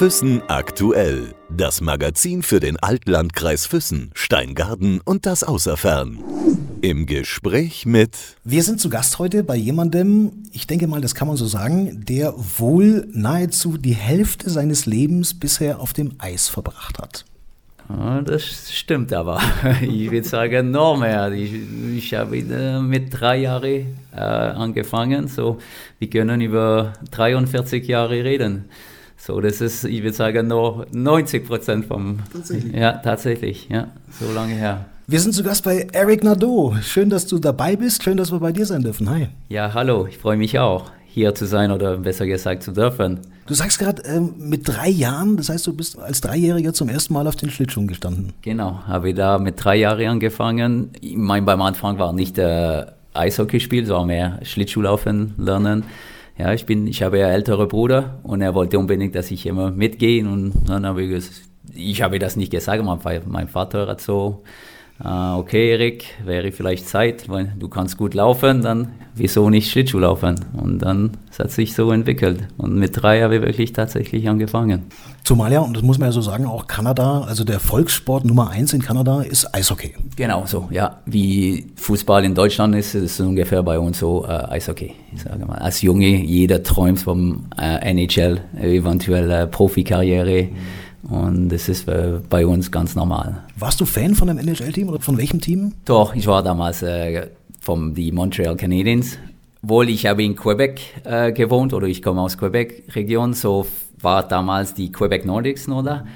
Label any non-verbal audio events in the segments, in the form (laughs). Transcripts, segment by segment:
Füssen aktuell. Das Magazin für den Altlandkreis Füssen, Steingarten und das Außerfern. Im Gespräch mit. Wir sind zu Gast heute bei jemandem, ich denke mal, das kann man so sagen, der wohl nahezu die Hälfte seines Lebens bisher auf dem Eis verbracht hat. Ja, das stimmt aber. (laughs) Ich würde sagen, noch mehr. Ich, ich habe mit drei Jahren äh, angefangen. So, wir können über 43 Jahre reden. So, das ist, ich würde sagen, noch 90 Prozent vom. Tatsächlich. Ja, tatsächlich. Ja, so lange her. Wir sind zu Gast bei Eric Nadeau. Schön, dass du dabei bist. Schön, dass wir bei dir sein dürfen. Hi. Ja, hallo. Ich freue mich auch, hier zu sein oder besser gesagt zu dürfen. Du sagst gerade ähm, mit drei Jahren, das heißt, du bist als Dreijähriger zum ersten Mal auf den Schlittschuhen gestanden. Genau, habe ich da mit drei Jahren angefangen. Ich meine, beim Anfang war nicht äh, Eishockeyspiel, sondern mehr Schlittschuhlaufen lernen. Ja, ich bin, ich habe ja ältere Bruder und er wollte unbedingt, dass ich immer mitgehe und dann habe ich gesagt, ich habe das nicht gesagt, mein, mein Vater hat so Ah, okay, Erik, wäre vielleicht Zeit, weil du kannst gut laufen, dann wieso nicht Schlittschuh laufen? Und dann hat sich so entwickelt. Und mit drei habe ich wirklich tatsächlich angefangen. Zumal ja, und das muss man ja so sagen, auch Kanada, also der Volkssport Nummer eins in Kanada ist Eishockey. Genau so, ja. Wie Fußball in Deutschland ist, ist es ungefähr bei uns so äh, Eishockey. Ich sage mal. Als Junge, jeder träumt vom äh, NHL, eventuell äh, Profikarriere. Mhm und das ist äh, bei uns ganz normal. Warst du Fan von einem NHL-Team oder von welchem Team? Doch, ich war damals äh, vom die Montreal Canadiens. Wohl, ich habe in Quebec äh, gewohnt oder ich komme aus Quebec-Region, so war damals die Quebec Nordics noch da.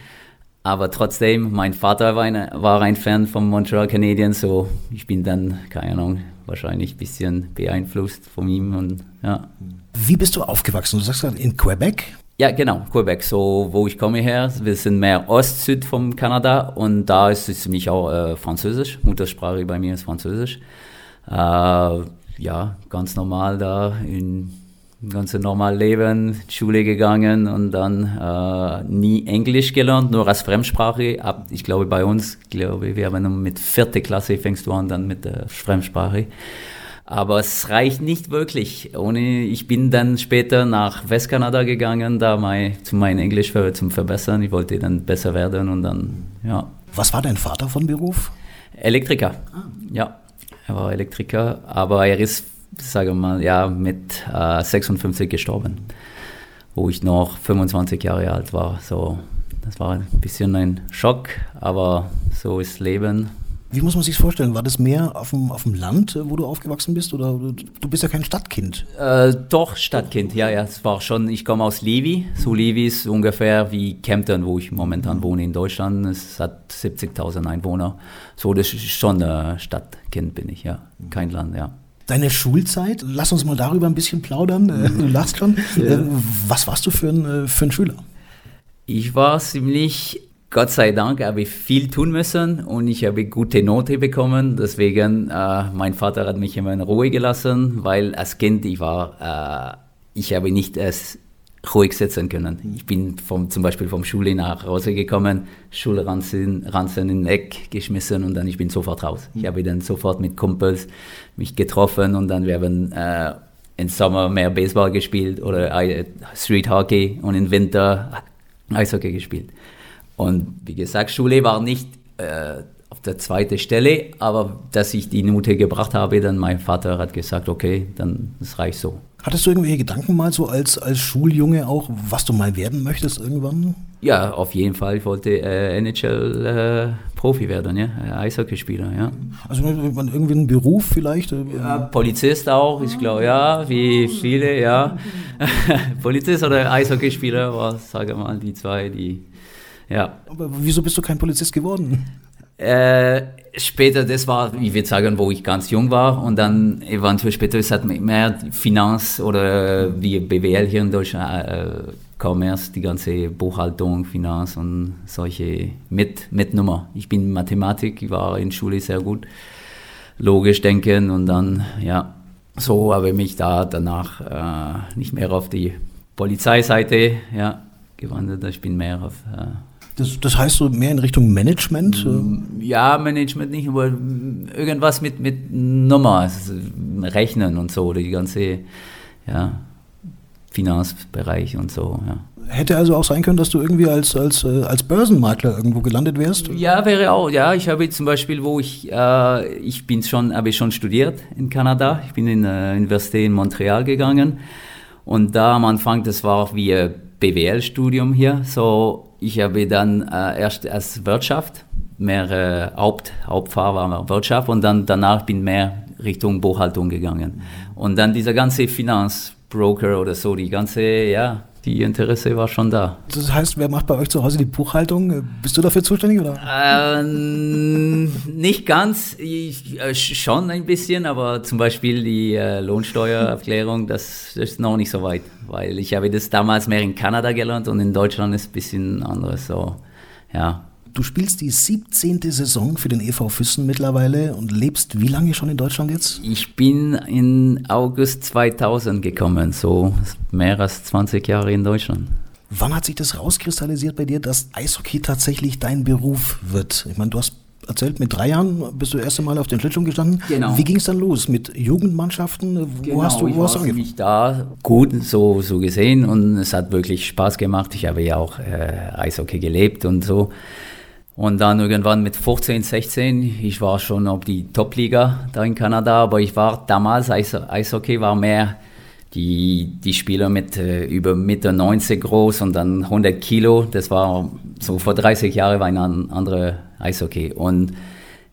Aber trotzdem, mein Vater war ein, war ein Fan von Montreal Canadiens, so ich bin dann, keine Ahnung, wahrscheinlich ein bisschen beeinflusst von ihm und ja. Wie bist du aufgewachsen? Du sagst gerade in Quebec? Ja, genau, Quebec, so wo ich komme her. Wir sind mehr Ost-Süd vom Kanada und da ist es für mich auch äh, Französisch. Muttersprache bei mir ist Französisch. Äh, ja, ganz normal da in ganz normal Leben, Schule gegangen und dann äh, nie Englisch gelernt, nur als Fremdsprache. Ab, ich glaube bei uns, glaube wir haben mit vierte Klasse fängst du an dann mit der Fremdsprache. Aber es reicht nicht wirklich. Ohne, ich bin dann später nach Westkanada gegangen, da mein, zu meinem Englisch für, zum Verbessern. Ich wollte dann besser werden und dann, ja. Was war dein Vater von Beruf? Elektriker. Ah. Ja, er war Elektriker, aber er ist, sage mal, ja, mit äh, 56 gestorben, wo ich noch 25 Jahre alt war. So, das war ein bisschen ein Schock, aber so ist Leben. Wie muss man sich vorstellen? War das mehr auf dem, auf dem Land, äh, wo du aufgewachsen bist? Oder du bist ja kein Stadtkind? Äh, doch, Stadtkind, ja, ja. Es war schon, ich komme aus Levi. So Levi ist ungefähr wie Kempten, wo ich momentan wohne in Deutschland. Es hat 70.000 Einwohner. So, das ist schon ein Stadtkind, bin ich, ja. Kein Land, ja. Deine Schulzeit, lass uns mal darüber ein bisschen plaudern. Äh, du lachst schon. (laughs) Ja. Was warst du für ein, für ein Schüler? Ich war ziemlich Gott sei Dank habe ich viel tun müssen und ich habe gute Note bekommen. Deswegen, äh, mein Vater hat mich immer in Ruhe gelassen, weil als Kind ich war, äh, ich habe nicht erst ruhig sitzen können. Ich bin vom, zum Beispiel vom Schule nach Hause gekommen, Schulranzen Ranzen in den Eck geschmissen und dann ich bin sofort raus. Ich habe dann sofort mit Kumpels mich getroffen und dann wir haben äh, im Sommer mehr Baseball gespielt oder äh, Street Hockey und im Winter Eishockey gespielt. Und wie gesagt, Schule war nicht äh, auf der zweiten Stelle, aber dass ich die Note gebracht habe, dann mein Vater hat gesagt, okay, dann das reicht so. Hattest du irgendwelche Gedanken mal so als, als Schuljunge auch, was du mal werden möchtest irgendwann? Ja, auf jeden Fall. Ich wollte äh, NHL-Profi äh, werden, ja, äh, Eishockeyspieler, ja. Also irgendwie einen Beruf vielleicht? Äh, ja, Polizist auch, ich glaube, ja, wie viele, ja. (laughs) Polizist oder Eishockeyspieler war, sage mal, die zwei, die ja. Aber wieso bist du kein Polizist geworden? Äh, später, das war, ich würde sagen, wo ich ganz jung war und dann eventuell später ist halt mehr Finanz oder wie BWL hier in Deutschland, äh, Commerce, die ganze Buchhaltung, Finanz und solche mit, mit Nummer. Ich bin Mathematik, ich war in Schule sehr gut, logisch denken und dann, ja, so habe ich mich da danach äh, nicht mehr auf die Polizeiseite, ja, gewandert. Ich bin mehr auf äh, das, das heißt so mehr in Richtung Management? Mm, ja, Management nicht, aber irgendwas mit, mit Nummer, also Rechnen und so, die ganze ja, Finanzbereich und so. Ja. Hätte also auch sein können, dass du irgendwie als, als, äh, als Börsenmakler irgendwo gelandet wärst? Ja, wäre auch. Ja, ich habe zum Beispiel, wo ich, äh, ich bin schon, habe ich schon studiert in Kanada. Ich bin in der äh, Universität in Montreal gegangen. Und da am Anfang, das war auch wie ein BWL-Studium hier. So, ich habe dann äh, erst als Wirtschaft, mehr äh, Haupt, Hauptfach war Wirtschaft und dann danach bin mehr Richtung Buchhaltung gegangen. Und dann dieser ganze Finanzbroker oder so, die ganze, ja, die Interesse war schon da. Das heißt, wer macht bei euch zu Hause die Buchhaltung? Bist du dafür zuständig oder? Ähm, nicht ganz, ich, äh, schon ein bisschen, aber zum Beispiel die äh, Lohnsteuererklärung, das ist noch nicht so weit, weil ich habe das damals mehr in Kanada gelernt und in Deutschland ist es ein bisschen anderes. So, ja. Du spielst die 17. Saison für den EV Füssen mittlerweile und lebst wie lange schon in Deutschland jetzt? Ich bin in August 2000 gekommen, so mehr als 20 Jahre in Deutschland. Wann hat sich das rauskristallisiert bei dir, dass Eishockey tatsächlich dein Beruf wird? Ich meine, du hast erzählt, mit drei Jahren bist du das erste Mal auf den Schlittschuhen gestanden. Genau. Wie ging es dann los? Mit Jugendmannschaften? Wo genau, hast du wo hast du mich da gut so, so gesehen und es hat wirklich Spaß gemacht. Ich habe ja auch äh, Eishockey gelebt und so. Und dann irgendwann mit 15, 16, ich war schon auf die Top-Liga da in Kanada, aber ich war damals, Eis, Eishockey war mehr die, die Spieler mit äh, über Meter 90 groß und dann 100 Kilo. Das war so vor 30 Jahren war ein anderer Eishockey. Und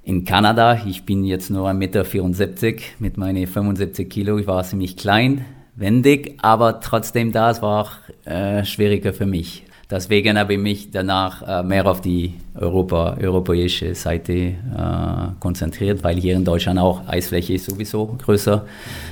in Kanada, ich bin jetzt nur 1,74 Meter 74 mit meinen 75 Kilo. Ich war ziemlich klein, wendig, aber trotzdem das war äh, schwieriger für mich. Deswegen habe ich mich danach äh, mehr auf die Europa, europäische Seite äh, konzentriert, weil hier in Deutschland auch Eisfläche ist sowieso größer.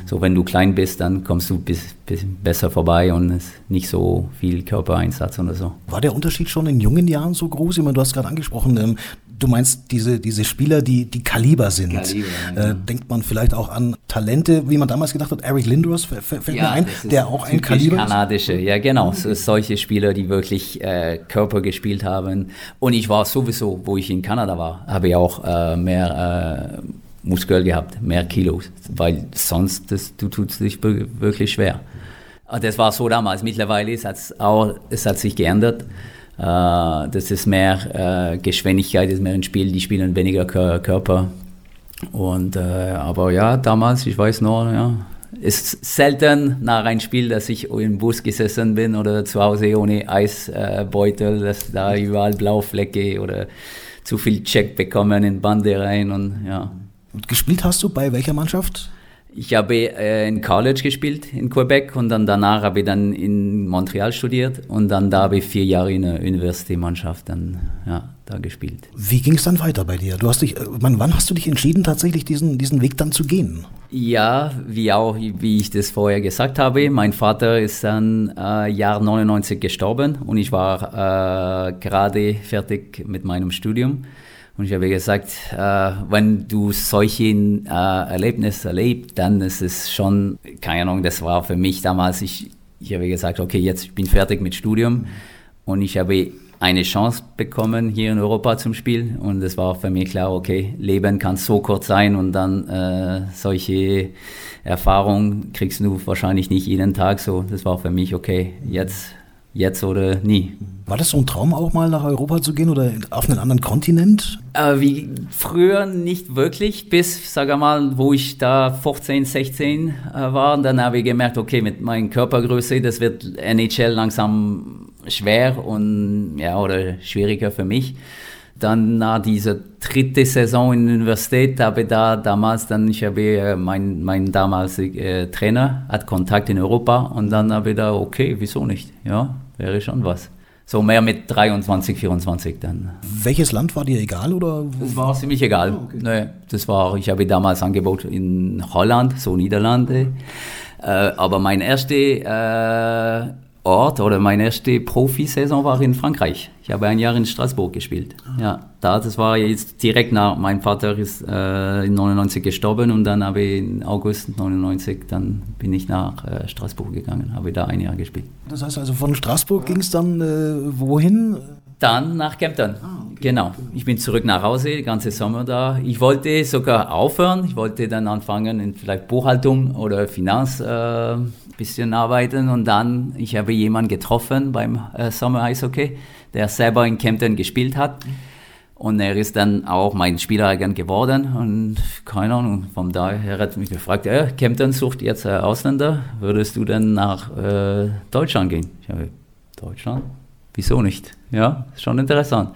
So wenn du klein bist, dann kommst du bis, bis besser vorbei und es ist nicht so viel Körpereinsatz oder so. War der Unterschied schon in jungen Jahren so groß? Ich meine, du hast gerade angesprochen, ähm, Du meinst diese, diese Spieler, die, die Kaliber sind. Kaliber, ja. äh, denkt man vielleicht auch an Talente, wie man damals gedacht hat, Eric Lindros fällt ja, mir ein, der auch ein Kaliber kanadische, ist? ja genau, so, solche Spieler, die wirklich äh, Körper gespielt haben. Und ich war sowieso, wo ich in Kanada war, habe ich auch äh, mehr äh, Muskel gehabt, mehr Kilos, weil sonst das, du tust dich wirklich schwer. Das war so damals. Mittlerweile ist es auch, es hat sich geändert. Äh, das ist mehr äh, Geschwindigkeit, ist mehr ein Spiel, die spielen weniger Körper. Und, äh, aber ja, damals, ich weiß noch, ja, ist selten nach einem Spiel, dass ich im Bus gesessen bin oder zu Hause ohne Eisbeutel, dass da überall Blauflecke oder zu viel Check bekommen in Bande rein und ja. Und gespielt hast du bei welcher Mannschaft? Ich habe äh, in College gespielt in Quebec und dann danach habe ich dann in Montreal studiert und dann da habe ich vier Jahre in der Universitätsmannschaft dann ja, da gespielt. Wie ging es dann weiter bei dir? Du hast dich, wann, wann hast du dich entschieden, tatsächlich diesen, diesen Weg dann zu gehen? Ja, wie auch, wie ich das vorher gesagt habe, mein Vater ist dann äh, Jahr 99 gestorben und ich war äh, gerade fertig mit meinem Studium. Und ich habe gesagt, äh, wenn du solche äh, Erlebnisse erlebst, dann ist es schon, keine Ahnung, das war für mich damals, ich, ich habe gesagt, okay, jetzt ich bin fertig mit Studium und ich habe eine Chance bekommen hier in Europa zum Spiel und es war für mich klar, okay, Leben kann so kurz sein und dann äh, solche Erfahrungen kriegst du wahrscheinlich nicht jeden Tag so. Das war für mich okay, jetzt Jetzt oder nie. War das so ein Traum auch mal nach Europa zu gehen oder auf einen anderen Kontinent? Äh, wie früher nicht wirklich, bis, sag mal, wo ich da 15, 16 äh, war. Und dann habe ich gemerkt, okay, mit meiner Körpergröße, das wird NHL langsam schwer und ja, oder schwieriger für mich. Dann nach dieser dritte Saison in der Universität habe ich da damals dann, ich habe äh, mein, mein damaliger äh, Trainer hat Kontakt in Europa und dann habe ich da, okay, wieso nicht? Ja, wäre schon was. So mehr mit 23, 24 dann. Welches Land war dir egal oder? Das war ziemlich egal. Oh, okay. nee, das war, ich habe damals Angebot in Holland, so Niederlande. Äh, aber mein erste äh, Ort oder meine erste Profisaison war in Frankreich. Ich habe ein Jahr in Straßburg gespielt. Ah. Ja, da, das war jetzt direkt nach, mein Vater ist äh, in 99 gestorben und dann habe ich in August 99, dann bin ich nach äh, Straßburg gegangen, habe da ein Jahr gespielt. Das heißt also von Straßburg ging es dann äh, wohin? Dann nach Kempten. Ah, okay. Genau. Ich bin zurück nach Hause, den ganzen Sommer da. Ich wollte sogar aufhören. Ich wollte dann anfangen in vielleicht Buchhaltung oder Finanz. Äh, bisschen arbeiten und dann, ich habe jemanden getroffen beim äh, Sommer Eishockey, der selber in Kempten gespielt hat. Und er ist dann auch mein Spieleragent geworden und keine Ahnung, von daher hat mich gefragt, ja, Kempten sucht jetzt äh, Ausländer, würdest du denn nach äh, Deutschland gehen? Ich habe, Deutschland? Wieso nicht? Ja, ist schon interessant.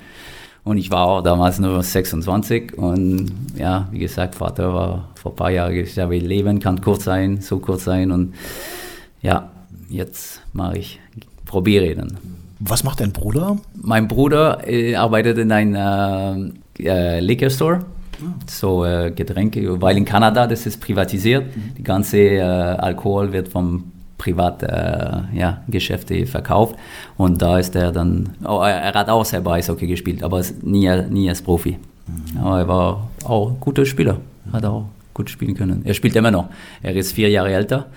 Und ich war auch damals nur 26 und ja, wie gesagt, Vater war vor ein paar Jahren gesagt, Leben kann kurz sein, so kurz sein und ja, jetzt mache ich, probiere dann. Was macht dein Bruder? Mein Bruder äh, arbeitet in einem äh, äh, Liquor Store, so äh, Getränke, weil in Kanada das ist privatisiert. Mhm. Die ganze äh, Alkohol wird vom Privatgeschäfte äh, ja, Geschäfte verkauft und da ist er dann, oh, er hat auch selber Eishockey gespielt, aber nie, nie als Profi. Mhm. Aber er war auch ein guter Spieler, hat auch gut spielen können. Er spielt immer noch. Er ist vier Jahre älter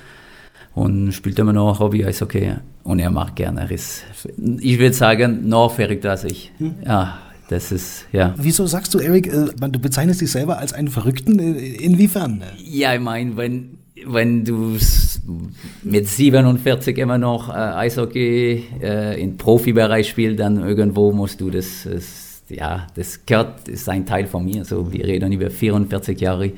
und spielt immer noch Hobby Eishockey und er macht gerne. Er ist, ich würde sagen, noch verrückter als ich. Hm. Ja, das ist, ja. Wieso sagst du, Eric, äh, du bezeichnest dich selber als einen Verrückten? Äh, inwiefern? Ja, ich meine, wenn, wenn du mit 47 immer noch äh, Eishockey äh, im Profibereich spielst, dann irgendwo musst du das, das, ja, das gehört, ist ein Teil von mir. So, wir reden über 44 Jahre,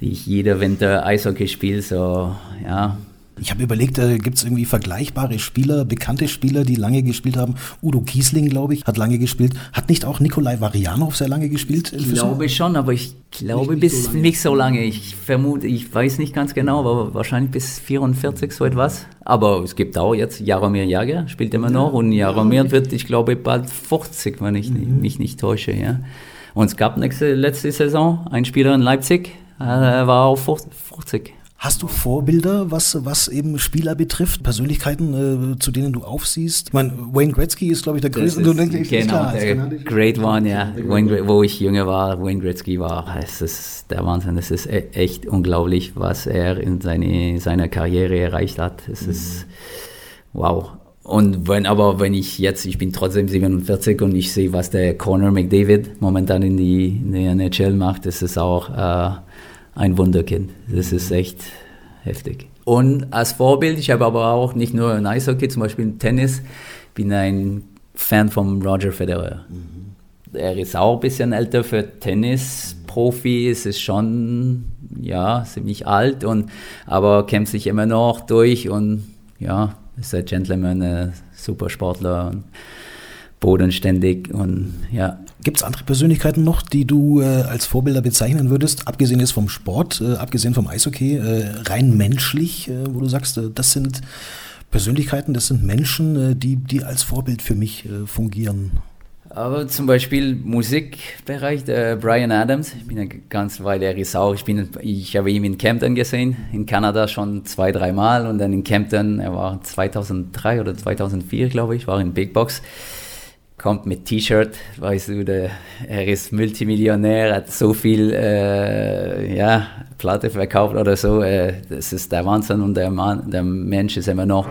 die ich jeder Winter Eishockey spiele, so, ja, ich habe überlegt, äh, gibt es irgendwie vergleichbare Spieler, bekannte Spieler, die lange gespielt haben? Udo Kiesling, glaube ich, hat lange gespielt. Hat nicht auch Nikolai Varianov sehr lange gespielt? Ich glaube schon, aber ich glaube nicht, bis so nicht so lange. Ich vermute, ich weiß nicht ganz genau, aber wahrscheinlich bis 44 so etwas. Aber es gibt auch jetzt Jaromir Jager, spielt immer noch. Und Jaromir ja, wird, ich glaube, bald 40, wenn ich mhm. mich nicht täusche. Ja. Und es gab nächste, letzte Saison einen Spieler in Leipzig, äh, er war auch 50. Hast du Vorbilder, was, was eben Spieler betrifft, Persönlichkeiten, äh, zu denen du aufsiehst? Ich meine, Wayne Gretzky ist, glaube ich, der größte. Ist, genau, klar, der Great One, ja. Wayne, wo ich jünger war, Wayne Gretzky war, es ist der Wahnsinn. Es ist e-, echt unglaublich, was er in seine, seiner Karriere erreicht hat. Es mhm. ist wow. Und wenn aber, wenn ich jetzt, ich bin trotzdem 47 und ich sehe, was der Conor McDavid momentan in die, in die NHL macht, das ist auch äh, ein Wunderkind. Das ist echt heftig. Und als Vorbild, ich habe aber auch nicht nur in Eishockey, zum Beispiel im Tennis, bin ein Fan von Roger Federer. Mhm. Er ist auch ein bisschen älter für Tennis. Profi ist es schon, ja, ziemlich alt, und, aber kämpft sich immer noch durch und ja, ist ein Gentleman, ein super Sportler und bodenständig und ja, Gibt es andere Persönlichkeiten noch, die du äh, als Vorbilder bezeichnen würdest, abgesehen jetzt vom Sport, äh, abgesehen vom Eishockey, äh, rein menschlich, äh, wo du sagst, äh, das sind Persönlichkeiten, das sind Menschen, äh, die, die als Vorbild für mich fungieren? Aber zum Beispiel Musikbereich, Brian Adams, ich bin eine ganz Weile, er ist auch, ich, bin, ich habe ihn in Campton gesehen, in Kanada schon zwei, dreimal und dann in Campton, er war 2003 oder 2004, glaube ich, war in Big Box kommt mit T-Shirt, weißt du, der, er ist Multimillionär, hat so viel äh, ja, Platte verkauft oder so. Äh, das ist der Wahnsinn und der, Mann, der Mensch ist immer noch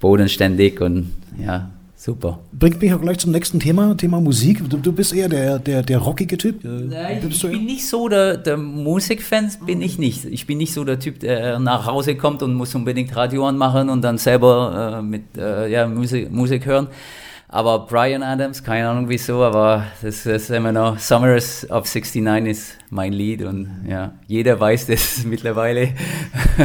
bodenständig und ja, super. Bringt mich auch gleich zum nächsten Thema, Thema Musik. Du, du bist eher der, der, der rockige Typ. Äh, Nein, ich bin nicht so der, der Musikfan, bin ich nicht. Ich bin nicht so der Typ, der nach Hause kommt und muss unbedingt Radio anmachen und dann selber äh, mit äh, ja, Musik, Musik hören. Aber Brian Adams, keine Ahnung wieso, aber das ist immer noch Summers of 69 ist mein Lied und ja, jeder weiß das (laughs) mittlerweile,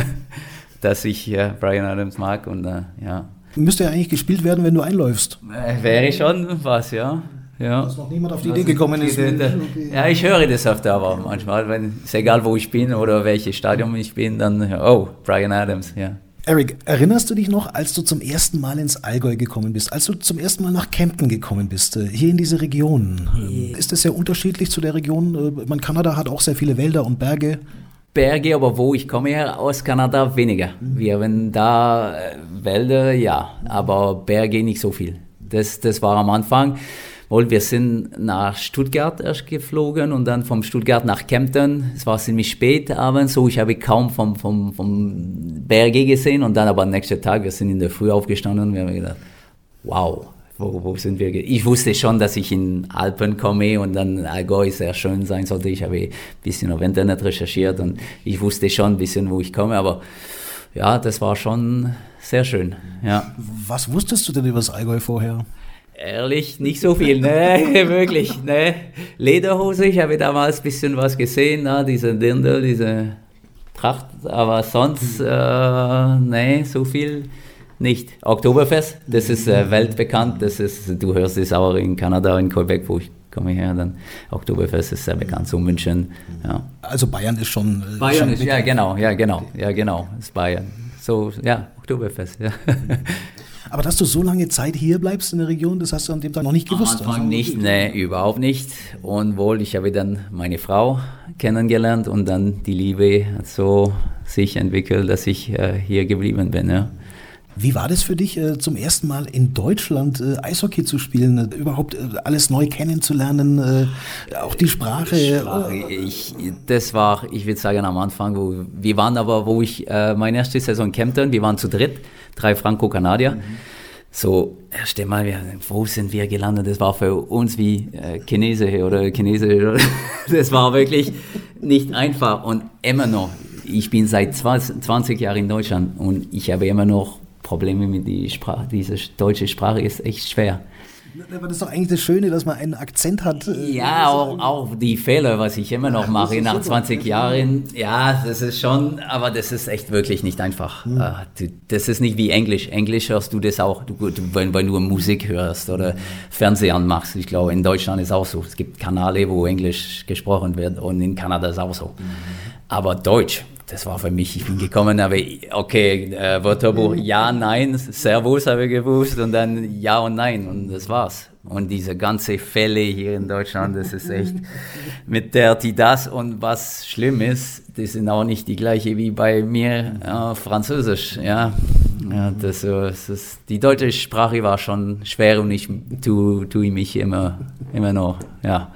(laughs) dass ich ja, Brian Adams mag und uh, ja. Müsste ja eigentlich gespielt werden, wenn du einläufst. Äh, wäre schon was, ja. Ja. Dass noch niemand auf die Idee gekommen ist. Okay. Ja, ich höre das oft aber manchmal, wenn es egal wo ich bin oder welches Stadion ich bin, dann oh, Brian Adams, ja. Eric, erinnerst du dich noch, als du zum ersten Mal ins Allgäu gekommen bist, als du zum ersten Mal nach Kempten gekommen bist, äh, hier in diese Region? Ähm, ist es sehr unterschiedlich zu der Region? Äh, man, Kanada hat auch sehr viele Wälder und Berge. Berge, aber wo ich komme her aus Kanada weniger. Wir haben da äh, Wälder, ja, aber Berge nicht so viel. Das, das war am Anfang. Wohl, wir sind nach Stuttgart erst geflogen und dann vom Stuttgart nach Kempten. Es war ziemlich spät abends, so ich habe kaum vom, vom, vom Berge gesehen und dann aber am nächsten Tag, wir sind in der Früh aufgestanden und wir haben gedacht, wow, wo, wo sind wir? Ich wusste schon, dass ich in Alpen komme und dann Allgäu sehr schön sein sollte. Ich habe ein bisschen auf Internet recherchiert und ich wusste schon ein bisschen, wo ich komme, aber ja, das war schon sehr schön. Ja. Was wusstest du denn über das Allgäu vorher? Ehrlich, nicht so viel, ne, (laughs) wirklich, ne. Lederhose, ich habe damals ein bisschen was gesehen, ne? diese Dirndl, diese Tracht, aber sonst, äh, ne, so viel nicht. Oktoberfest, das ist äh, weltbekannt, das ist, du hörst es auch in Kanada, in Quebec, wo ich komme her, dann Oktoberfest ist sehr bekannt, so München, ja. Also Bayern ist schon... Äh, Bayern schon ist, ja genau, ja genau, ja genau, ist Bayern. So, ja, Oktoberfest, ja. Aber dass du so lange Zeit hier bleibst in der Region, das hast du an dem Tag noch nicht gewusst. Am Anfang also, nicht, nee, überhaupt nicht. Und wohl, ich habe dann meine Frau kennengelernt und dann die Liebe so sich entwickelt, dass ich äh, hier geblieben bin. Ja. Wie war das für dich, äh, zum ersten Mal in Deutschland äh, Eishockey zu spielen, äh, überhaupt alles neu kennenzulernen, auch die Sprache? Ich, das war, ich würde sagen, am Anfang, wo wir waren aber, wo ich meine erste Saison Kempten, wir waren zu dritt drei Franco-Kanadier. Mhm. So, erst einmal, wo sind wir gelandet? Das war für uns wie äh, Chinese oder Chinese. (laughs) Das war wirklich nicht einfach und immer noch. Ich bin seit 20 Jahren in Deutschland und ich habe immer noch Probleme mit der Sprache. Diese deutsche Sprache ist echt schwer. Aber das ist doch eigentlich das Schöne, dass man einen Akzent hat. Äh, ja, auch, auch die Fehler, was ich immer noch mache nach 20 Jahren. Ja, das ist schon, aber das ist echt wirklich nicht einfach. Hm. Ah, das ist nicht wie Englisch. Englisch hörst du das auch, du, wenn, wenn du Musik hörst oder Fernsehen anmachst. Ich glaube, in Deutschland ist auch so. Es gibt Kanäle, wo Englisch gesprochen wird und in Kanada ist auch so. Mhm. Aber Deutsch, das war für mich, ich bin gekommen, aber okay, äh, Wörterbuch, ja, nein, Servus habe ich gewusst und dann ja und nein und das war's. Und diese ganze Fälle hier in Deutschland, das ist echt mit der, die das und was schlimm ist, die sind auch nicht die gleiche wie bei mir äh, Französisch, ja. ja das, das ist, die deutsche Sprache war schon schwer und ich tue, tue mich immer, immer noch, ja.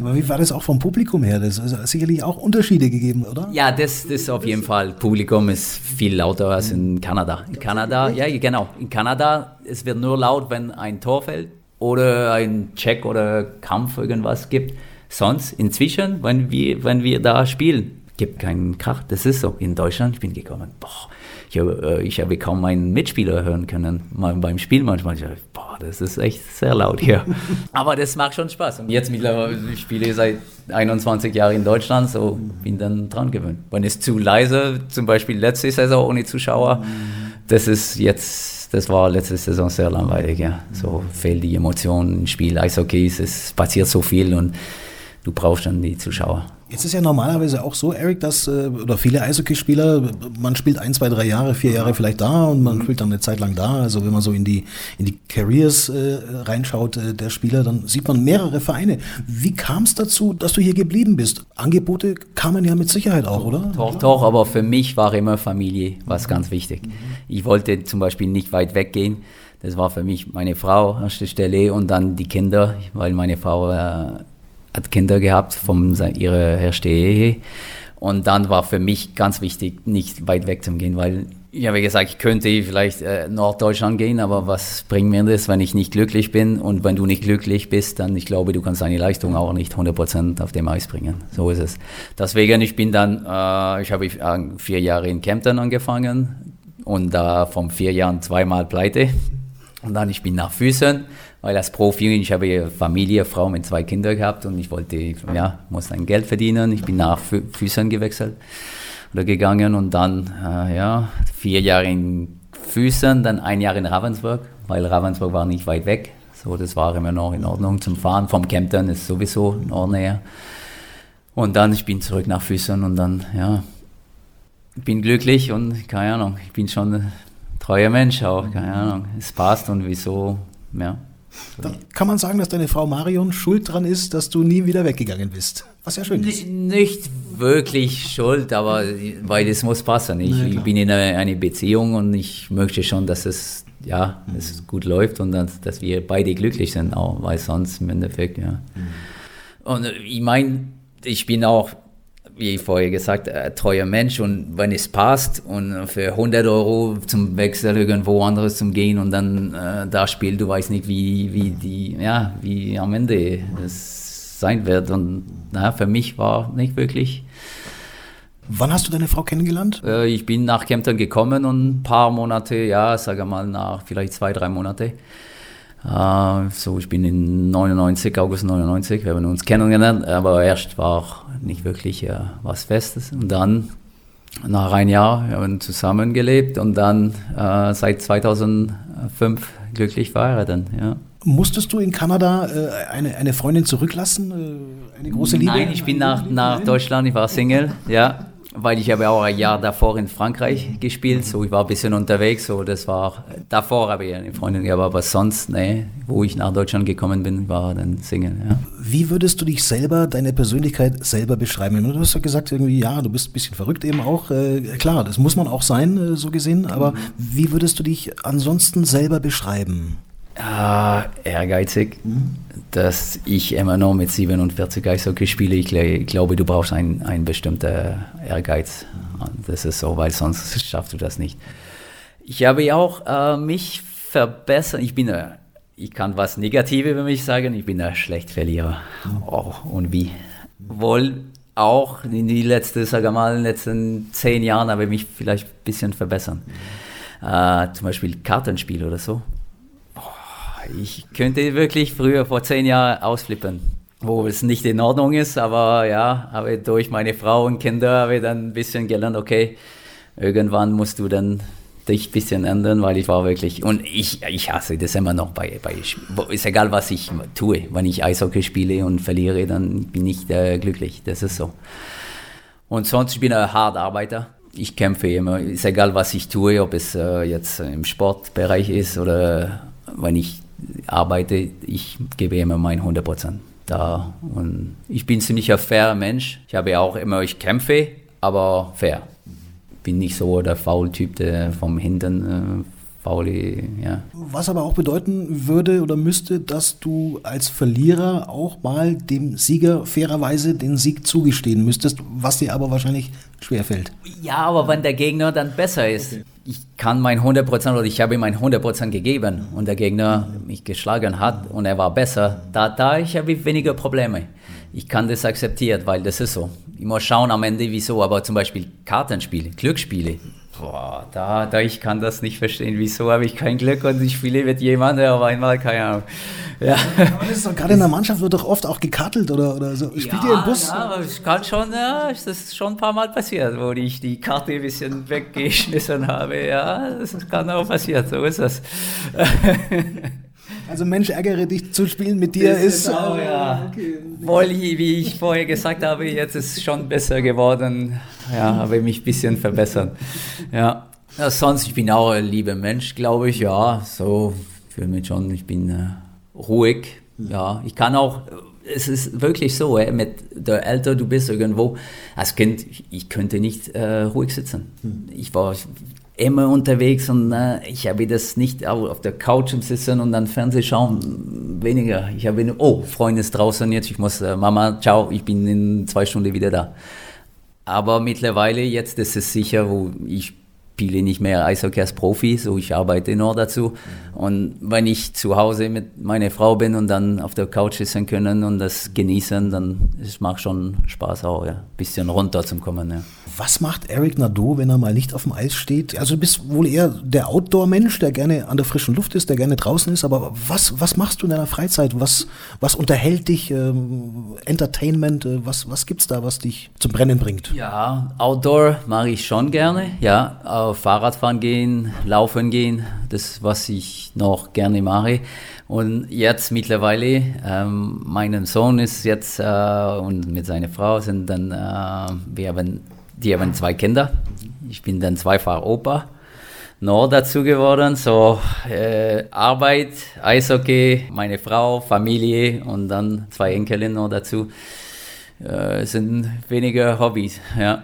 Aber wie war das auch vom Publikum her? Das ist sicherlich auch Unterschiede gegeben, oder? Ja, das, das auf jeden Fall. Publikum ist viel lauter als in Kanada. In Kanada, ja, genau. In Kanada, es wird nur laut, wenn ein Tor fällt oder ein Check oder Kampf irgendwas gibt. Sonst, inzwischen, wenn wir, wenn wir da spielen, gibt keinen Krach. Das ist so. In Deutschland, ich bin gekommen, boah, ich habe, äh, ich habe kaum meinen Mitspieler hören können. Mal beim Spiel manchmal. Ich dachte, boah, das ist echt sehr laut hier. (laughs) Aber das macht schon Spaß. Und jetzt mittlerweile, ich spiele seit 21 Jahren in Deutschland, so bin dann dran gewöhnt. Wenn es zu leise, zum Beispiel letzte Saison ohne Zuschauer, das ist jetzt, das war letzte Saison sehr langweilig, ja. So fehlt die Emotion im Spiel, Eishockey, es passiert so viel und du brauchst dann die Zuschauer. Jetzt ist ja normalerweise auch so, Eric, dass, äh, oder viele Eishockeyspieler, man spielt ein, zwei, drei Jahre, vier Jahre vielleicht da und man spielt dann eine Zeit lang da. Also wenn man so in die, in die Careers äh, reinschaut äh, der Spieler, dann sieht man mehrere Vereine. Wie kam es dazu, dass du hier geblieben bist? Angebote kamen ja mit Sicherheit auch, oder? Doch, doch, aber für mich war immer Familie was ganz wichtig. Ich wollte zum Beispiel nicht weit weggehen. Das war für mich meine Frau der Stelle und dann die Kinder, weil meine Frau äh, hat Kinder gehabt von ihrer ersten Ehe. Und dann war für mich ganz wichtig, nicht weit weg zu gehen, weil ich habe gesagt, ich könnte vielleicht äh, Norddeutschland gehen, aber was bringt mir das, wenn ich nicht glücklich bin? Und wenn du nicht glücklich bist, dann, ich glaube, du kannst deine Leistung auch nicht 100% auf dem Eis bringen. So ist es. Deswegen, ich bin dann, äh, ich habe äh, vier Jahre in Kempten angefangen und da äh, von vier Jahren zweimal pleite. Und dann, ich bin nach Füßen weil als Profi, ich habe Familie, Frau mit zwei Kindern gehabt und ich wollte, ja, muss ein Geld verdienen. Ich bin nach Füßen gewechselt oder gegangen und dann, äh, ja, vier Jahre in Füßen, dann ein Jahr in Ravensburg, weil Ravensburg war nicht weit weg. So, das war immer noch in Ordnung zum Fahren. Vom Kempten ist sowieso in Ordnung. Und dann, ich bin zurück nach Füßen und dann, ja, bin glücklich und keine Ahnung, ich bin schon ein treuer Mensch auch, keine Ahnung, es passt und wieso, ja. Dann kann man sagen, dass deine Frau Marion schuld dran ist, dass du nie wieder weggegangen bist. Was ja schön ist. Nicht wirklich schuld, aber weil es muss passen. Ich, ja, ich bin in einer eine Beziehung und ich möchte schon, dass es ja, mhm. es gut läuft und dass, dass, wir beide glücklich sind, auch, weil sonst im Endeffekt, ja. Mhm. Und ich meine, ich bin auch wie vorher gesagt, ein treuer Mensch und wenn es passt und für 100 Euro zum Wechsel irgendwo anderes zum Gehen und dann äh, da spielt, du weißt nicht, wie, wie die, ja, wie am Ende es sein wird und na, für mich war nicht wirklich Wann hast du deine Frau kennengelernt? Äh, ich bin nach Kempten gekommen und ein paar Monate, ja, sage mal nach vielleicht zwei, drei Monate. Äh, so, ich bin in 99, August 99, wir haben uns kennengelernt, aber erst war nicht wirklich äh, was Festes. Und dann, nach einem Jahr, wir haben zusammengelebt und dann äh, seit 2005 glücklich verheiratet, ja. Musstest du in Kanada eine, eine Freundin zurücklassen? Eine große Liebe? Nein, ich bin nach, nach Deutschland, ich war Single, ja weil ich habe auch ein Jahr davor in Frankreich gespielt, so ich war ein bisschen unterwegs, so das war, davor habe ich eine Freundin gehabt, aber sonst, ne, wo ich nach Deutschland gekommen bin, war dann Single, ja. Wie würdest du dich selber, deine Persönlichkeit selber beschreiben? Du hast ja gesagt, irgendwie, ja, du bist ein bisschen verrückt eben auch, äh, klar, das muss man auch sein, äh, so gesehen, aber wie würdest du dich ansonsten selber beschreiben? Ah, ehrgeizig, mhm. dass ich immer noch mit 47 Eishockey spiele. Ich, ich glaube, du brauchst einen, einen bestimmten Ehrgeiz. Das ist so, weil sonst schaffst du das nicht. Ich habe auch äh, mich verbessert. Ich bin, äh, ich kann was Negatives über mich sagen. Ich bin ein schlecht Verlierer. Oh, und wie? Wohl auch in die letzten, sage mal, letzten zehn Jahren habe ich mich vielleicht ein bisschen verbessern. Äh, zum Beispiel Kartenspiel oder so ich könnte wirklich früher, vor zehn Jahren, ausflippen, wo es nicht in Ordnung ist, aber ja, aber durch meine Frau und Kinder habe dann ein bisschen gelernt, okay, irgendwann musst du dann dich ein bisschen ändern, weil ich war wirklich, und ich, ich hasse das immer noch bei, bei, ist egal was ich tue, wenn ich Eishockey spiele und verliere, dann bin ich äh, glücklich, das ist so. Und sonst, ich bin ein Hartarbeiter, ich kämpfe immer, ist egal was ich tue, ob es äh, jetzt im Sportbereich ist oder wenn ich arbeite, ich gebe immer mein 100 Prozent da. Und ich bin ziemlich ein fairer Mensch. Ich habe auch immer, ich kämpfe, aber fair. Bin nicht so der Faultyp, der vom Hintern faule, ja. Was aber auch bedeuten würde oder müsste, dass du als Verlierer auch mal dem Sieger fairerweise den Sieg zugestehen müsstest, was dir aber wahrscheinlich schwerfällt. Ja, aber wenn der Gegner dann besser ist. Okay. Ich kann mein 100% oder ich habe ihm mein 100% gegeben und der Gegner mich geschlagen hat und er war besser, da, da ich habe ich weniger Probleme. Ich kann das akzeptieren, weil das ist so. Ich muss schauen am Ende, wieso, aber zum Beispiel Kartenspiele, Glücksspiele, Boah, da, da ich kann das nicht verstehen. Wieso habe ich kein Glück und ich spiele mit jemandem auf einmal, keine Ahnung. Ja. Aber das ist doch gerade in der Mannschaft wird doch oft auch gekartelt oder, oder so. Spielt ja, ihr im Bus? Ja, aber es kann schon, ja, das ist schon ein paar Mal passiert, wo ich die Karte ein bisschen weggeschmissen habe. Ja, das kann auch passieren, so ist das. (laughs) Also Mensch, ärgere dich zu spielen mit dir das ist, auch, ja. Okay. Wohl, wie ich vorher gesagt habe, jetzt ist es schon besser geworden. Ja, habe ich mich ein bisschen verbessert. Ja. ja. Sonst, ich bin auch ein lieber Mensch, glaube ich. Ja, so fühle mich schon. Ich bin äh, ruhig. Ja, ich kann auch es ist wirklich so, ey, mit der älter du bist irgendwo, als Kind, ich könnte nicht äh, ruhig sitzen. Hm. Ich war immer unterwegs und äh, ich habe das nicht auf der Couch sitzen und dann Fernseh schauen, weniger. Ich habe oh, Freund ist draußen jetzt, ich muss, äh, Mama, ciao, ich bin in zwei Stunden wieder da. Aber mittlerweile jetzt ist es sicher, wo ich spiele nicht mehr Eishockey als Profi, so ich arbeite nur dazu. Und wenn ich zu Hause mit meiner Frau bin und dann auf der Couch sitzen können und das genießen, dann es macht schon Spaß auch, ja, ein bisschen runter zum kommen. Ja. Was macht Eric Nadeau, wenn er mal nicht auf dem Eis steht? Also du bist wohl eher der Outdoor-Mensch, der gerne an der frischen Luft ist, der gerne draußen ist. Aber was, was machst du in deiner Freizeit? Was, was unterhält dich? Ähm, Entertainment? Äh, was, was gibt's da, was dich zum Brennen bringt? Ja, Outdoor mache ich schon gerne. Ja, Fahrradfahren gehen, Laufen gehen, das was ich noch gerne mache. Und jetzt mittlerweile, ähm, mein Sohn ist jetzt äh, und mit seiner Frau sind dann, äh, wir haben die haben zwei Kinder. Ich bin dann zweifach Opa. Noch dazu geworden, so äh, Arbeit, Eishockey, meine Frau, Familie und dann zwei Enkelin noch dazu. Äh, sind weniger Hobbys, ja.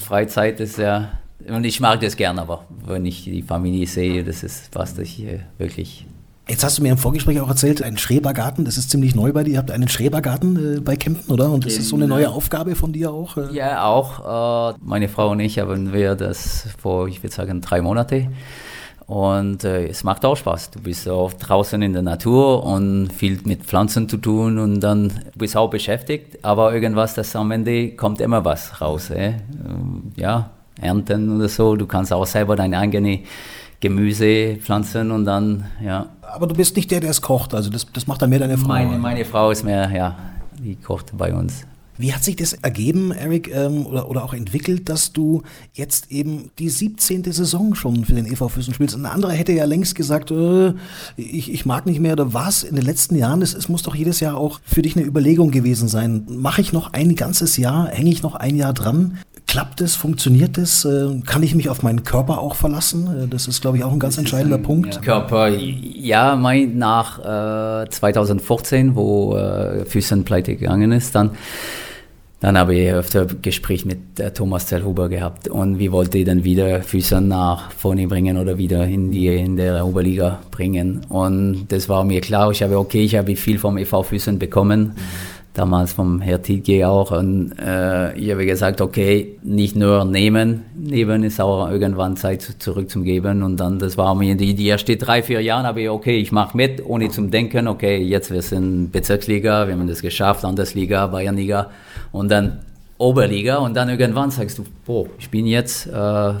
Freizeit ist ja, und ich mag das gern, aber wenn ich die Familie sehe, das ist was, das ich wirklich Jetzt hast du mir im Vorgespräch auch erzählt, ein Schrebergarten, das ist ziemlich neu bei dir. Ihr habt einen Schrebergarten äh, bei Kempten, oder? Und das ist so eine neue Aufgabe von dir auch? Äh? Ja, auch. Äh, meine Frau und ich haben wir das vor, ich würde sagen, drei Monate. Und äh, es macht auch Spaß. Du bist auch draußen in der Natur und viel mit Pflanzen zu tun und dann bist auch beschäftigt. Aber irgendwas, das am Ende kommt immer was raus. Äh? Ja, ernten oder so. Du kannst auch selber deine eigene Gemüse pflanzen und dann, ja. Aber du bist nicht der, der es kocht. Also das, das macht dann mehr deine Frau. Meine, meine Frau ist mehr, ja, die kocht bei uns. Wie hat sich das ergeben, Eric, ähm, oder, oder auch entwickelt, dass du jetzt eben die 17. Saison schon für den EV Füssen spielst? Ein anderer hätte ja längst gesagt, äh, ich, ich mag nicht mehr oder was in den letzten Jahren. Es, es muss doch jedes Jahr auch für dich eine Überlegung gewesen sein. Mache ich noch ein ganzes Jahr? Hänge ich noch ein Jahr dran? Klappt es? Funktioniert es? Äh, kann ich mich auf meinen Körper auch verlassen? Äh, das ist, glaube ich, auch ein ganz entscheidender ein, Punkt. Ja. Körper, ja, mein, nach äh, 2014, wo äh, Füssen pleite gegangen ist, dann dann habe ich öfter Gespräch mit äh, Thomas Zellhuber gehabt und wie wollte ich dann wieder Füße nach vorne bringen oder wieder in die in der Oberliga bringen. Und das war mir klar. Ich habe okay, ich habe viel vom EV Füßen bekommen. Mhm damals vom Herr Tietge auch. Und äh, ich habe gesagt, okay, nicht nur nehmen, nehmen ist auch irgendwann Zeit zurückzugeben. Und dann, das war mir die, die ersten drei, vier Jahre, ich, okay, ich mache mit, ohne zum Denken, okay, jetzt wir sind Bezirksliga, wir haben das geschafft, Landesliga, Bayernliga und dann Oberliga. Und dann irgendwann sagst du, boah, ich bin jetzt... Äh,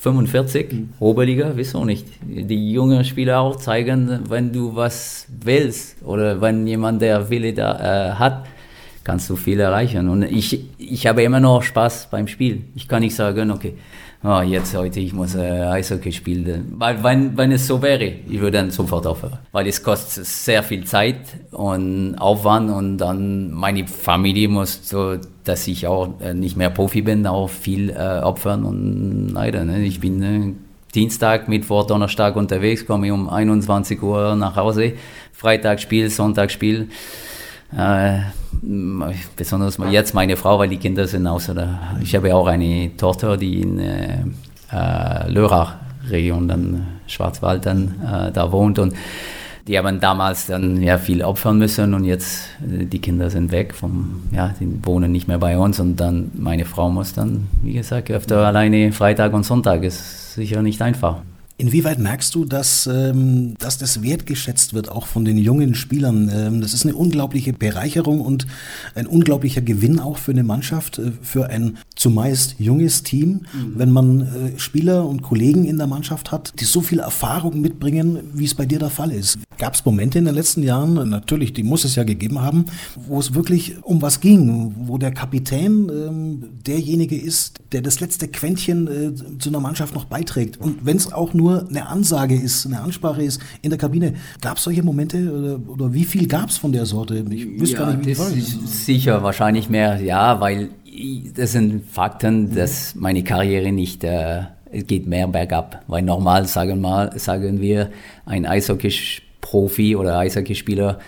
45, mhm. Oberliga, wieso nicht? Die jungen Spieler auch zeigen, wenn du was willst oder wenn jemand der Wille da äh, hat, kannst du viel erreichen. Und ich, ich habe immer noch Spaß beim Spiel. Ich kann nicht sagen, okay, oh, jetzt heute ich muss äh, Eishockey spielen. Weil wenn, wenn es so wäre, ich würde dann sofort aufhören. Weil es kostet sehr viel Zeit und Aufwand und dann meine Familie muss so, dass ich auch äh, nicht mehr Profi bin, auch viel äh, opfern und leider, ne, ich bin äh, Dienstag, Mittwoch, Donnerstag unterwegs, komme um 21 Uhr nach Hause, Freitag Spiel, Sonntag Spiel. Äh, besonders jetzt meine Frau, weil die Kinder sind außer der. Ich habe ja auch eine Tochter, die in äh, äh Lörrach-Region, dann Schwarzwald, dann äh, da wohnt und die haben damals dann ja viel opfern müssen und jetzt äh, die Kinder sind weg vom ja die wohnen nicht mehr bei uns und dann meine Frau muss dann wie gesagt öfter alleine Freitag und Sonntag ist sicher nicht einfach. Inwieweit merkst du, dass, ähm, dass das wertgeschätzt wird, auch von den jungen Spielern? Ähm, das ist eine unglaubliche Bereicherung und ein unglaublicher Gewinn auch für eine Mannschaft, äh, für ein zumeist junges Team, mhm. wenn man äh, Spieler und Kollegen in der Mannschaft hat, die so viel Erfahrung mitbringen, wie es bei dir der Fall ist. Gab es Momente in den letzten Jahren, natürlich, die muss es ja gegeben haben, wo es wirklich um was ging, wo der Kapitän ähm, derjenige ist, der das letzte Quäntchen äh, zu einer Mannschaft noch beiträgt. Und wenn es auch nur nur eine Ansage ist, eine Ansprache ist in der Kabine. Gab es solche Momente oder, oder wie viel gab es von der Sorte? Ich wüsste ja, gar nicht, wie das ist Sicher, wahrscheinlich mehr, ja, weil das sind Fakten, dass meine Karriere nicht äh, geht mehr bergab. Weil normal sagen, mal, sagen wir, ein Eishockey-Profi oder Eishockeyspieler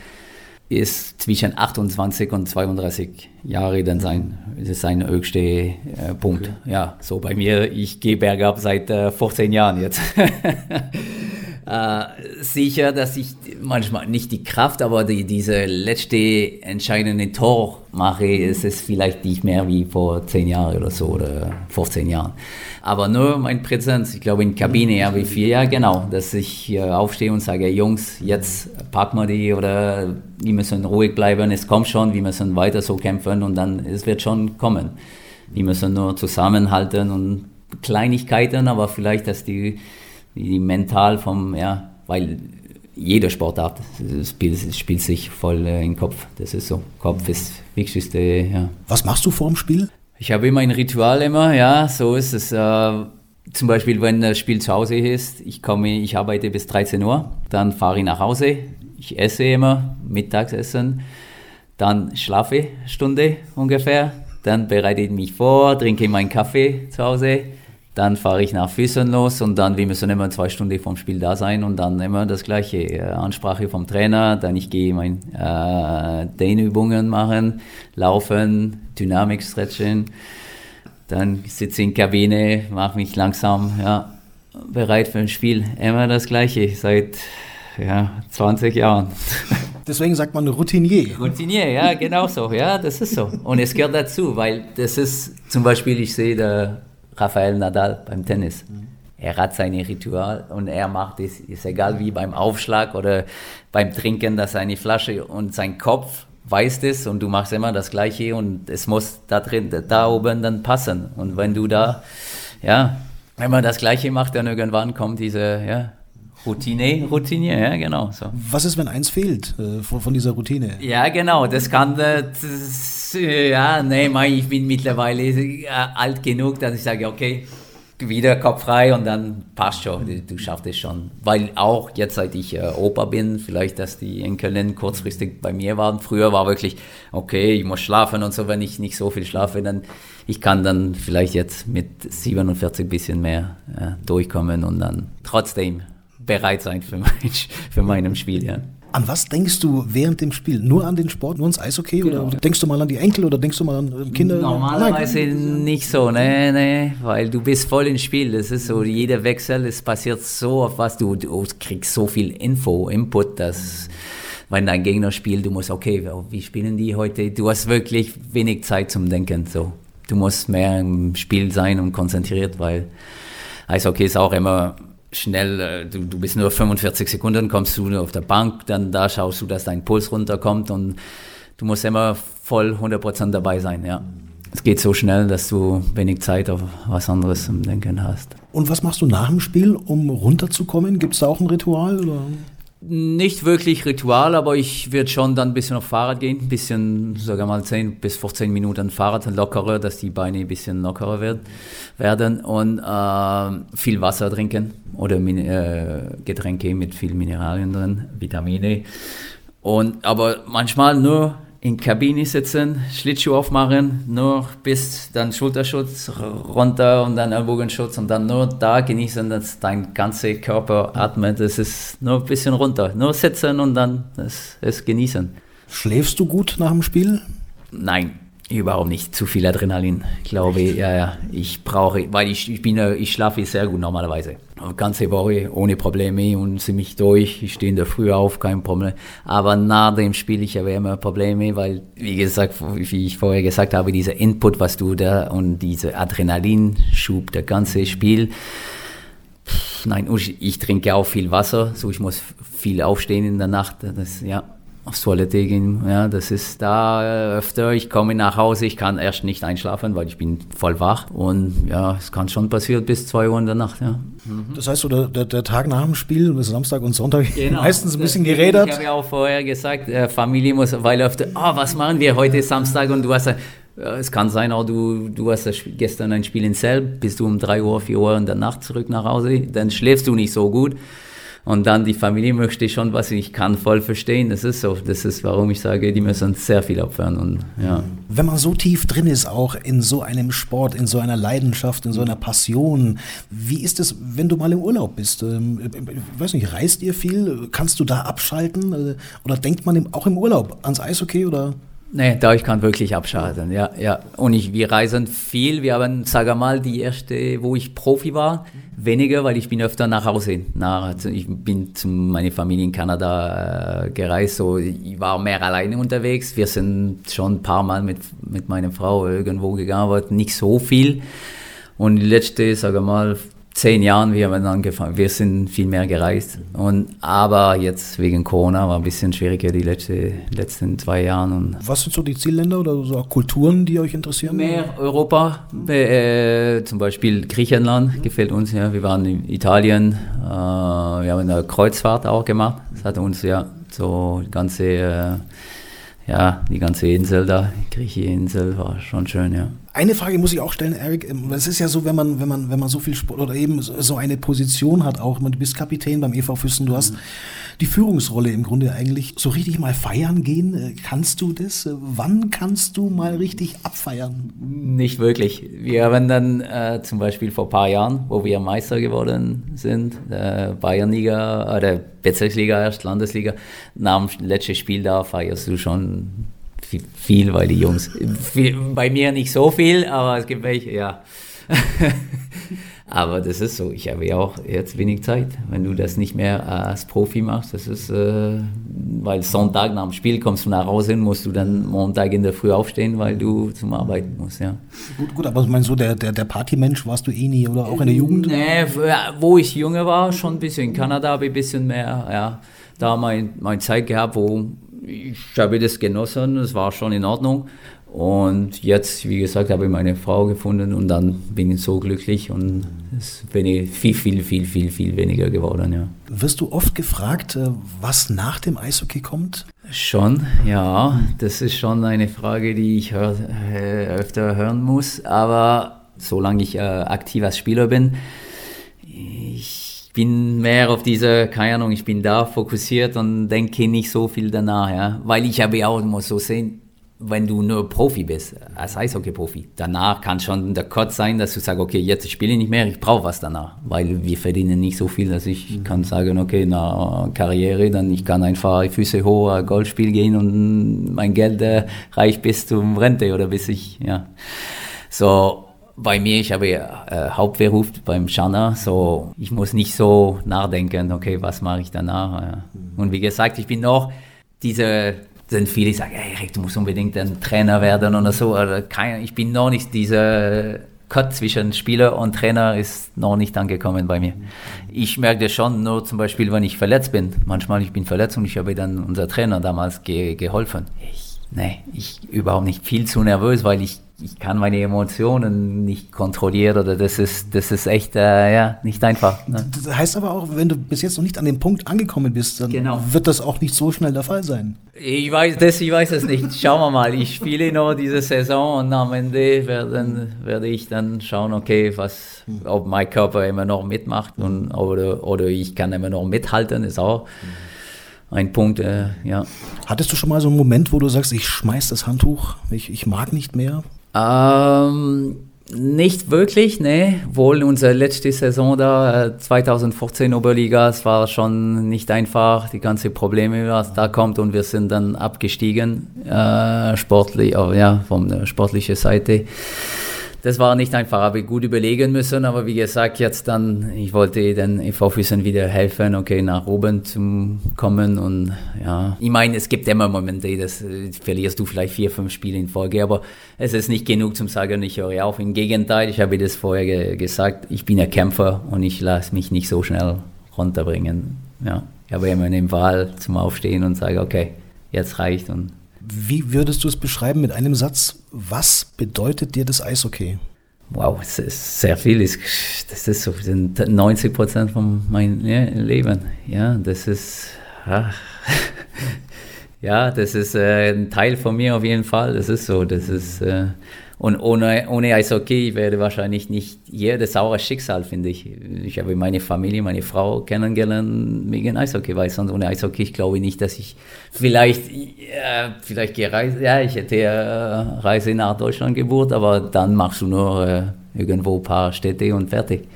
ist zwischen 28 und 32 Jahre dann sein, das ist sein höchster äh, Punkt. Okay. Ja, so bei mir, ich gehe bergab seit äh, 14 Jahren jetzt. (laughs) äh, sicher, dass ich manchmal nicht die Kraft, aber die, diese letzte entscheidende Tor mache, ist es vielleicht nicht mehr wie vor 10 Jahren oder so oder 15 Jahren. Aber nur mein Präsenz, ich glaube in Kabine habe ich vier, ja genau, dass ich äh, aufstehe und sage, Jungs, jetzt packen wir die oder die müssen ruhig bleiben, es kommt schon, wir müssen weiter so kämpfen und dann, es wird schon kommen. Die müssen nur zusammenhalten und Kleinigkeiten, aber vielleicht, dass die die mental vom, ja, weil jeder Sportart spielt, spielt sich voll äh, in den Kopf. Das ist so. Kopf ist Wichtigste, ja. Was machst du vor dem Spiel? Ich habe immer ein Ritual immer, ja, so ist es. Äh, zum Beispiel, wenn das Spiel zu Hause ist, ich komme, ich arbeite bis 13 Uhr, dann fahre ich nach Hause, ich esse immer, Mittagsessen, dann schlafe eine Stunde ungefähr, dann bereite ich mich vor, trinke meinen Kaffee zu Hause, dann fahre ich nach Füßen los und dann, wir müssen immer zwei Stunden vom Spiel da sein und dann immer das gleiche, äh, Ansprache vom Trainer, dann ich gehe meine äh, Dehnübungen machen, laufen, Dynamik stretchen, dann sitze ich in der Kabine, mache mich langsam, ja, bereit für ein Spiel. Immer das gleiche, seit ja, 20 Jahren. (laughs) Deswegen sagt man Routinier. Routinier, ja, genau so. Ja, das ist so. Und es gehört dazu, weil das ist zum Beispiel, ich sehe da Rafael Nadal beim Tennis. Mhm. er hat seine Ritual und er macht es, ist egal wie beim Aufschlag oder beim Trinken, dass seine Flasche und sein Kopf weiß es und du machst immer das Gleiche und es muss da drin, da oben dann passen. Und wenn du da, ja, wenn man das Gleiche macht, dann irgendwann kommt diese, ja, Routine, Routine, ja, genau. So. Was ist, wenn eins fehlt äh, von, von, dieser Routine? Ja, genau, das kann, äh, das, ja, nee, ich bin mittlerweile äh, alt genug, dass ich sage, okay, wieder Kopf frei und dann passt schon, du, du schaffst es schon. Weil auch jetzt, seit ich äh, Opa bin, vielleicht, dass die Enkelin kurzfristig bei mir waren. Früher war wirklich, okay, ich muss schlafen und so, wenn ich nicht so viel schlafe, dann ich kann dann vielleicht jetzt mit 47 ein bisschen mehr äh, durchkommen und dann trotzdem bereit sein für, mein, für meinem Spiel, ja. An was denkst du während dem Spiel? Nur an den Sport, nur ans Eishockey? Genau. Oder denkst du mal an die Enkel oder denkst du mal an Kinder? Normalerweise Nein. nicht so, ne, ne, weil du bist voll im Spiel. Das ist so, jeder Wechsel, es passiert so auf was, du, du kriegst so viel Info, Input, dass wenn dein Gegner spielt, du musst, okay, wie spielen die heute? Du hast wirklich wenig Zeit zum Denken, so. Du musst mehr im Spiel sein und konzentriert, weil Eishockey ist auch immer schnell, äh, du, du bist nur 45 Sekunden, kommst du auf der Bank, dann da schaust du, dass dein Puls runterkommt und du musst immer voll 100% dabei sein, ja. Es geht so schnell, dass du wenig Zeit auf was anderes zum Denken hast. Und was machst du nach dem Spiel, um runterzukommen? Gibt es da auch ein Ritual? Oder? Nicht wirklich Ritual, aber ich würde schon dann ein bisschen auf Fahrrad gehen, ein bisschen, sagen mal 10 bis 15 Minuten Fahrrad lockerer, dass die Beine ein bisschen lockerer wird, werden und äh, viel Wasser trinken oder äh, Getränke mit viel Mineralien drin, Vitamine. Und, aber manchmal nur in Kabine sitzen, Schlittschuh aufmachen, nur bis dann Schulterschutz runter und dann Ellbogenschutz und dann nur da genießen, dass dein ganzer Körper atmet. Das ist nur ein bisschen runter. Nur sitzen und dann es, es genießen. Schläfst du gut nach dem Spiel? Nein. Überhaupt nicht. Zu viel Adrenalin, glaube ich. Ja, ja. Ich brauche, weil ich, ich bin, ich schlafe sehr gut normalerweise. Ganze Woche ohne Probleme und ziemlich durch. Ich stehe in der Früh auf, kein Problem. Aber nach dem Spiel, ich habe immer Probleme, weil, wie gesagt, wie ich vorher gesagt habe, dieser Input, was du da und dieser Adrenalinschub, der ganze Spiel. Nein, ich trinke auch viel Wasser, so ich muss viel aufstehen in der Nacht. Das, ja, aufs Toilette gehen. Ja, das ist da öfter. Ich komme nach Hause, ich kann erst nicht einschlafen, weil ich bin voll wach. Und ja, es kann schon passieren bis zwei Uhr in der Nacht. Ja. Mhm. Das heißt, so der, der, der, Tag nach dem Spiel, bis Samstag und Sonntag, (laughs) genau. meistens ein bisschen gerädert. Ich habe ja auch vorher gesagt, äh, Familie muss, weil öfter, oh, was machen wir heute Samstag und du hast äh, es kann sein, auch du, du hast gestern ein Spiel in Selb, bist du um drei Uhr, vier Uhr in der Nacht zurück nach Hause, dann schläfst du nicht so gut. Und dann die Familie möchte schon was, ich kann voll verstehen. Das ist so. Das ist, warum ich sage, die müssen sehr viel opfern. Und, ja. Wenn man so tief drin ist, auch in so einem Sport, in so einer Leidenschaft, in so einer Passion, wie ist es, wenn du mal im Urlaub bist? Ähm, ich weiß nicht, reist ihr viel? Kannst du da abschalten? Oder denkt man auch im Urlaub ans Eishockey oder? Nee, da ich kann wirklich abschalten, ja, ja. Und ich, wir reisen viel. Wir haben, sage mal, die erste, wo ich Profi war, weniger, weil ich bin öfter nach Hause. Nach, ich bin zu meiner Familie in Kanada äh, gereist, so ich war mehr alleine unterwegs. Wir sind schon ein paar Mal mit, mit meiner Frau irgendwo gegangen, aber nicht so viel. Und die letzte, sage mal, zehn Jahren, wir haben angefangen, wir sind viel mehr gereist. Und, aber jetzt wegen Corona war ein bisschen schwieriger die letzte, letzten zwei Jahre. Was sind so die Zielländer oder so Kulturen, die euch interessieren? Mehr Europa, äh, zum Beispiel Griechenland gefällt uns. Ja. Wir waren in Italien, äh, wir haben eine Kreuzfahrt auch gemacht. Das hat uns ja so ganze, äh, ja, die ganze Insel da, die griechische Insel war schon schön, ja. Eine Frage muss ich auch stellen, Eric. Ähm, es ist ja so, wenn man, wenn man, wenn man so viel Sport oder eben so eine Position hat, auch, du bist Kapitän beim EV Füssen, du hast die Führungsrolle im Grunde eigentlich so richtig mal feiern gehen. Äh, kannst du das? Äh, wann kannst du mal richtig abfeiern? Nicht wirklich. Wir haben dann äh, zum Beispiel vor ein paar Jahren, wo wir Meister geworden sind, äh, Bayernliga oder Bezirksliga erst, Landesliga, nach dem letzten Spiel da feierst du schon viel, weil die Jungs, viel, bei mir nicht so viel, aber es gibt welche, ja. (laughs) Aber das ist so, ich habe ja auch jetzt wenig Zeit. Wenn du das nicht mehr als Profi machst, das ist, äh, weil Sonntag nach dem Spiel kommst du nach Hause und musst du dann Montag in der Früh aufstehen, weil du zum Arbeiten musst, ja. Gut, gut, aber ich meine, so der, der, der Partymensch warst du eh nie oder auch in der Jugend? Nee, wo ich jünger war, schon ein bisschen. In Kanada habe ich ein bisschen mehr, ja, da mein, meine Zeit gehabt, wo ich habe das genossen, es war schon in Ordnung. Und jetzt, wie gesagt, habe ich meine Frau gefunden und dann bin ich so glücklich und es ist viel, viel, viel, viel, viel weniger geworden, ja. Wirst du oft gefragt, äh, was nach dem Eishockey kommt? Schon, ja. Das ist schon eine Frage, die ich hör, äh, öfter hören muss. Aber solange ich äh, aktiv als Spieler bin, ich bin mehr auf diese, keine Ahnung, ich bin da fokussiert und denke nicht so viel danach, ja. Weil ich habe ja auch, muss so sehen, wenn du nur Profi bist, als Eishockey-Profi, danach kann schon der Kotz sein, dass du sagst, okay, jetzt spiele ich nicht mehr, ich brauche was danach, weil wir verdienen nicht so viel, dass ich mhm. kann sagen, okay, na Karriere, dann ich kann einfach Füße hoch, Golfspiel gehen und mein Geld äh, reicht bis zum Rente oder bis ich, ja. So, bei mir, ich habe äh, Hauptberuf beim Schanner, so ich muss nicht so nachdenken, okay, was mache ich danach. Ja. Mhm. Und wie gesagt, ich bin noch diese sind viele, die sagen, hey, Rick, du musst unbedingt ein Trainer werden oder so. Oder kein, ich bin noch nicht dieser Cut zwischen Spieler und Trainer ist noch nicht angekommen bei mir. Ich merke das schon, nur zum Beispiel, wenn ich verletzt bin. Manchmal ich bin verletzt und ich habe dann unser Trainer damals ge geholfen. Ich, nee, ich überhaupt nicht viel zu nervös, weil ich ich kann meine Emotionen nicht kontrollieren oder das ist, das ist echt äh, ja, nicht einfach. Ne? Das heißt aber auch, wenn du bis jetzt noch nicht an dem Punkt angekommen bist, dann genau. wird das auch nicht so schnell der Fall sein. Ich weiß das, ich weiß es nicht. Schauen wir mal. Ich spiele noch diese Saison und am Ende werden, werde ich dann schauen, okay, was, ob mein Körper immer noch mitmacht und, oder, oder ich kann immer noch mithalten, ist auch ein Punkt, äh, ja. Hattest du schon mal so einen Moment, wo du sagst, ich schmeiß das Handtuch, ich, ich mag nicht mehr? Ähm, nicht wirklich, ne. Wohl unsere letzte Saison da, 2014 äh, Oberliga, es war schon nicht einfach, die ganze Probleme, was da kommt und wir sind dann abgestiegen, äh, sportlich, oh, ja, von der sportlichen Seite das war nicht einfach, habe ich gut überlegen müssen, aber wie gesagt, jetzt dann, ich wollte den EV-Füßen wieder helfen, okay, nach oben zu kommen und ja, ich meine, es gibt immer Momente, das äh, verlierst du vielleicht vier, fünf Spiele in Folge, aber es ist nicht genug zum sagen, ich höre auf. Im Gegenteil, ich habe das vorher ge gesagt, ich bin ein Kämpfer und ich lasse mich nicht so schnell runterbringen. Ja, ich habe immer eine Wahl zum Aufstehen und sage, okay, jetzt reicht und wie würdest du es beschreiben mit einem Satz? Was bedeutet dir das Eishockey? Wow, es ist sehr viel. Das ist so 90 Prozent von meinem Leben. Ja, das ist. (laughs) Ja, das ist äh, ein Teil von mir auf jeden Fall. Das ist so. Das ist. Äh, und ohne, ohne Eishockey wäre wahrscheinlich nicht das saure Schicksal, finde ich. Ich habe meine Familie, meine Frau kennengelernt wegen Eishockey, weil sonst ohne Eishockey, ich glaube nicht, dass ich vielleicht, ja, vielleicht gereist, ja, ich hätte äh, Reise nach Deutschland gebucht, aber dann machst du nur äh, irgendwo ein paar Städte und fertig.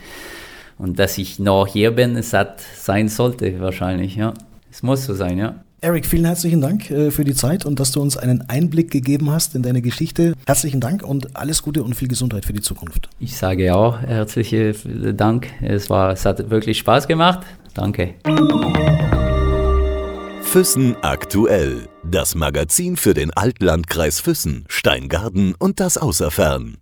Und dass ich noch hier bin, es hat sein sollte wahrscheinlich, ja. Es muss so sein, ja. Eric, vielen herzlichen Dank äh, für die Zeit und dass du uns einen Einblick gegeben hast in deine Geschichte. Herzlichen Dank und alles Gute und viel Gesundheit für die Zukunft. Ich sage auch herzlichen Dank. Es, war, es hat wirklich Spaß gemacht. Danke. Füssen aktuell. Das Magazin für den Altlandkreis Füssen, Steingarten und das Außerfern.